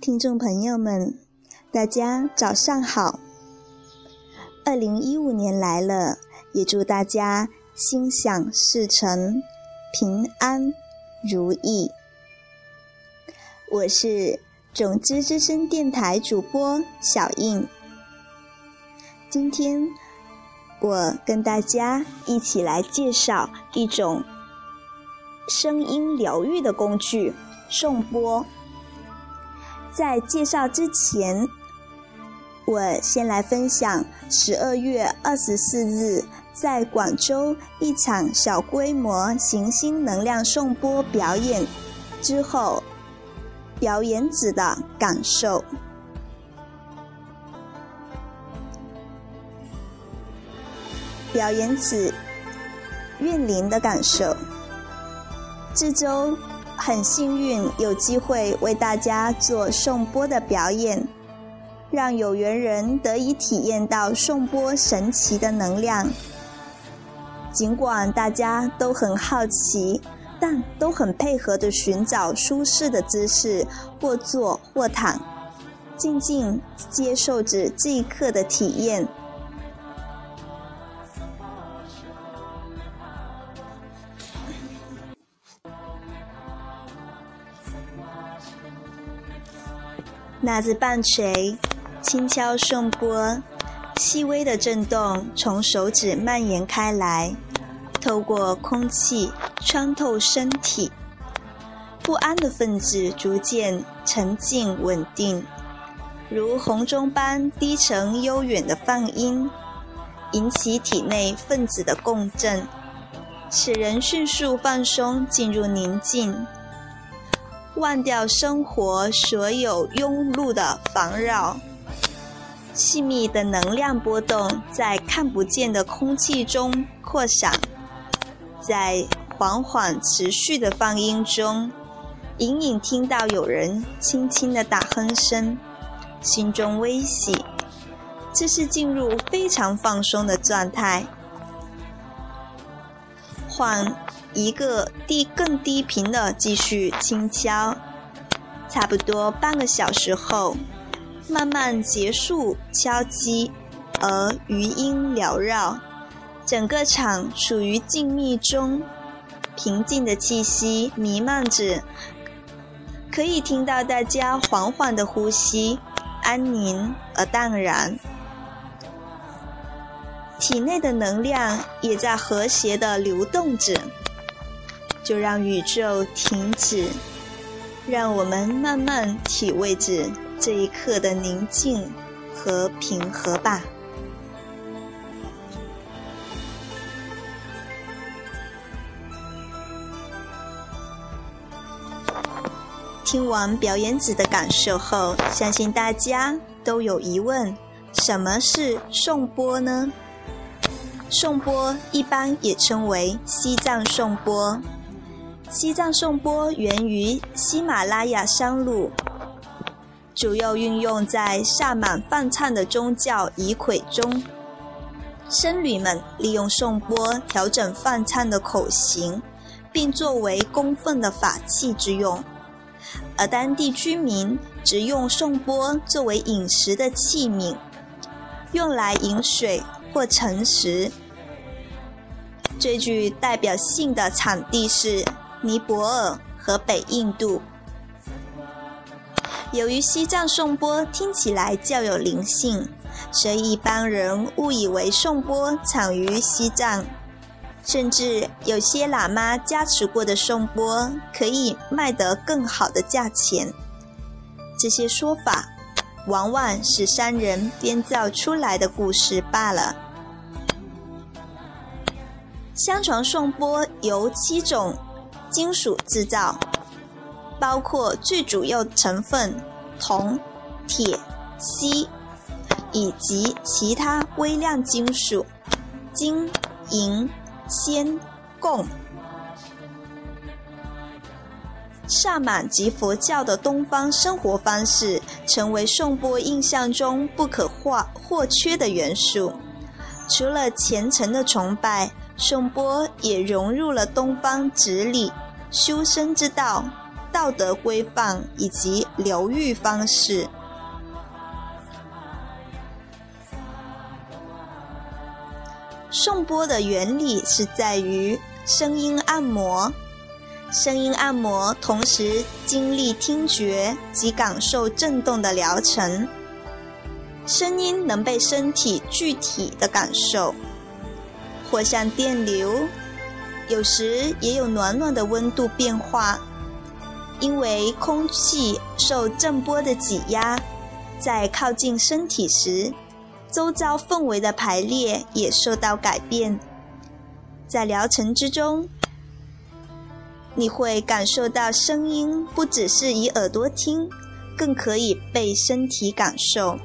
听众朋友们，大家早上好！二零一五年来了，也祝大家心想事成、平安如意。我是种子之声电台主播小印，今天我跟大家一起来介绍一种声音疗愈的工具——颂钵。在介绍之前，我先来分享十二月二十四日在广州一场小规模行星能量颂钵表演之后，表演者的感受。表演者运灵的感受。这周。很幸运有机会为大家做颂钵的表演，让有缘人得以体验到颂钵神奇的能量。尽管大家都很好奇，但都很配合的寻找舒适的姿势，或坐或躺，静静接受着这一刻的体验。拿着棒槌，轻敲颂钵，细微的震动从手指蔓延开来，透过空气穿透身体，不安的分子逐渐沉静稳定，如洪钟般低沉悠远的放音，引起体内分子的共振，使人迅速放松，进入宁静。忘掉生活所有庸碌的烦扰，细密的能量波动在看不见的空气中扩散，在缓缓持续的放音中，隐隐听到有人轻轻的打哼声，心中微喜，这是进入非常放松的状态。换。一个低更低频的继续轻敲，差不多半个小时后，慢慢结束敲击，而余音缭绕，整个场处于静谧中，平静的气息弥漫着，可以听到大家缓缓的呼吸，安宁而淡然，体内的能量也在和谐的流动着。就让宇宙停止，让我们慢慢体味着这一刻的宁静和平和吧。听完表演者的感受后，相信大家都有疑问：什么是颂钵呢？颂钵一般也称为西藏颂钵。西藏颂钵源于喜马拉雅山路，主要运用在萨满梵唱的宗教仪轨中。僧侣们利用颂钵调整梵唱的口型，并作为供奉的法器之用；而当地居民则用颂钵作为饮食的器皿，用来饮水或盛食。最具代表性的产地是。尼泊尔和北印度，由于西藏颂钵听起来较有灵性，所以一般人误以为颂钵产于西藏，甚至有些喇嘛加持过的颂钵可以卖得更好的价钱。这些说法往往是商人编造出来的故事罢了。相传颂钵由七种。金属制造包括最主要成分铜、铁、锡，以及其他微量金属金、银、铅、汞。萨满及佛教的东方生活方式成为颂钵印象中不可或或缺的元素。除了虔诚的崇拜。颂钵也融入了东方哲理修身之道，道德规范以及疗愈方式。颂钵的原理是在于声音按摩，声音按摩同时经历听觉及感受震动的疗程，声音能被身体具体的感受，或像电流，有时也有暖暖的温度变化，因为空气受震波的挤压，在靠近身体时。周遭氛围的排列也受到改变，在疗程之中，你会感受到声音不只是以耳朵听，更可以被身体感受。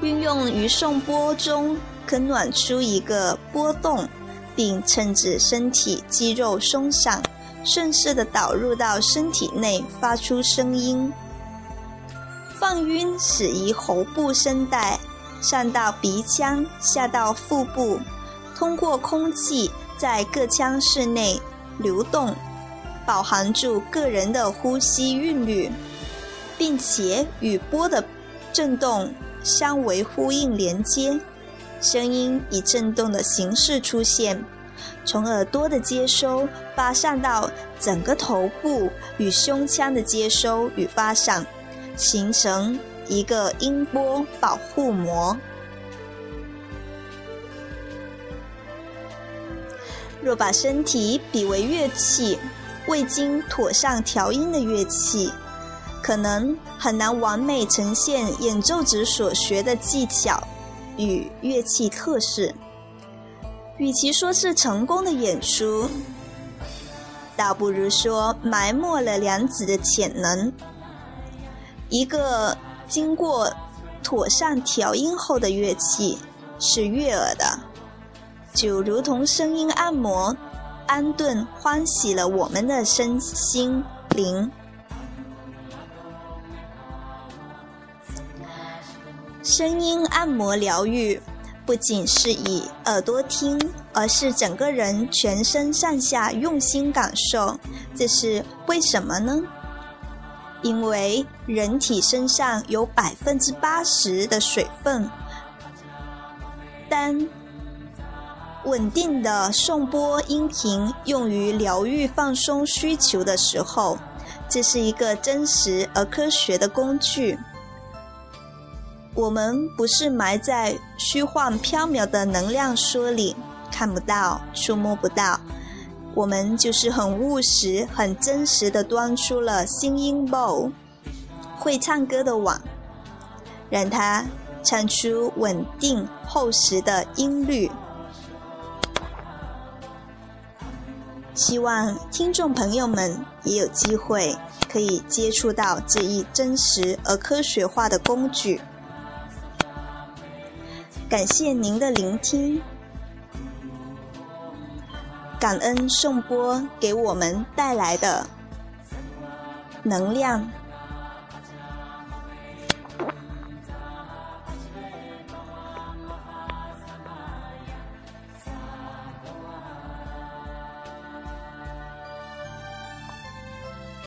运用于送波中，可暖出一个波动，并趁着身体肌肉松散，顺势的导入到身体内，发出声音。放晕始于喉部声带。上到鼻腔，下到腹部，通过空气在各腔室内流动，饱含住个人的呼吸韵律，并且与波的振动相为呼应连接，声音以振动的形式出现，从耳朵的接收发散到整个头部与胸腔的接收与发散，形成。一个音波保护膜。若把身体比为乐器，未经妥善调音的乐器，可能很难完美呈现演奏者所学的技巧与乐器特色。与其说是成功的演出，倒不如说埋没了良子的潜能。一个。经过妥善调音后的乐器是悦耳的，就如同声音按摩，安顿欢喜了我们的身心灵。声音按摩疗愈不仅是以耳朵听，而是整个人全身上下用心感受。这是为什么呢？因为人体身上有百分之八十的水分，当稳定的送波音频用于疗愈放松需求的时候，这是一个真实而科学的工具。我们不是埋在虚幻缥缈的能量说里，看不到、触摸不到。我们就是很务实、很真实的端出了新音 bow，会唱歌的网，让它唱出稳定厚实的音律。希望听众朋友们也有机会可以接触到这一真实而科学化的工具。感谢您的聆听。感恩颂钵给我们带来的能量。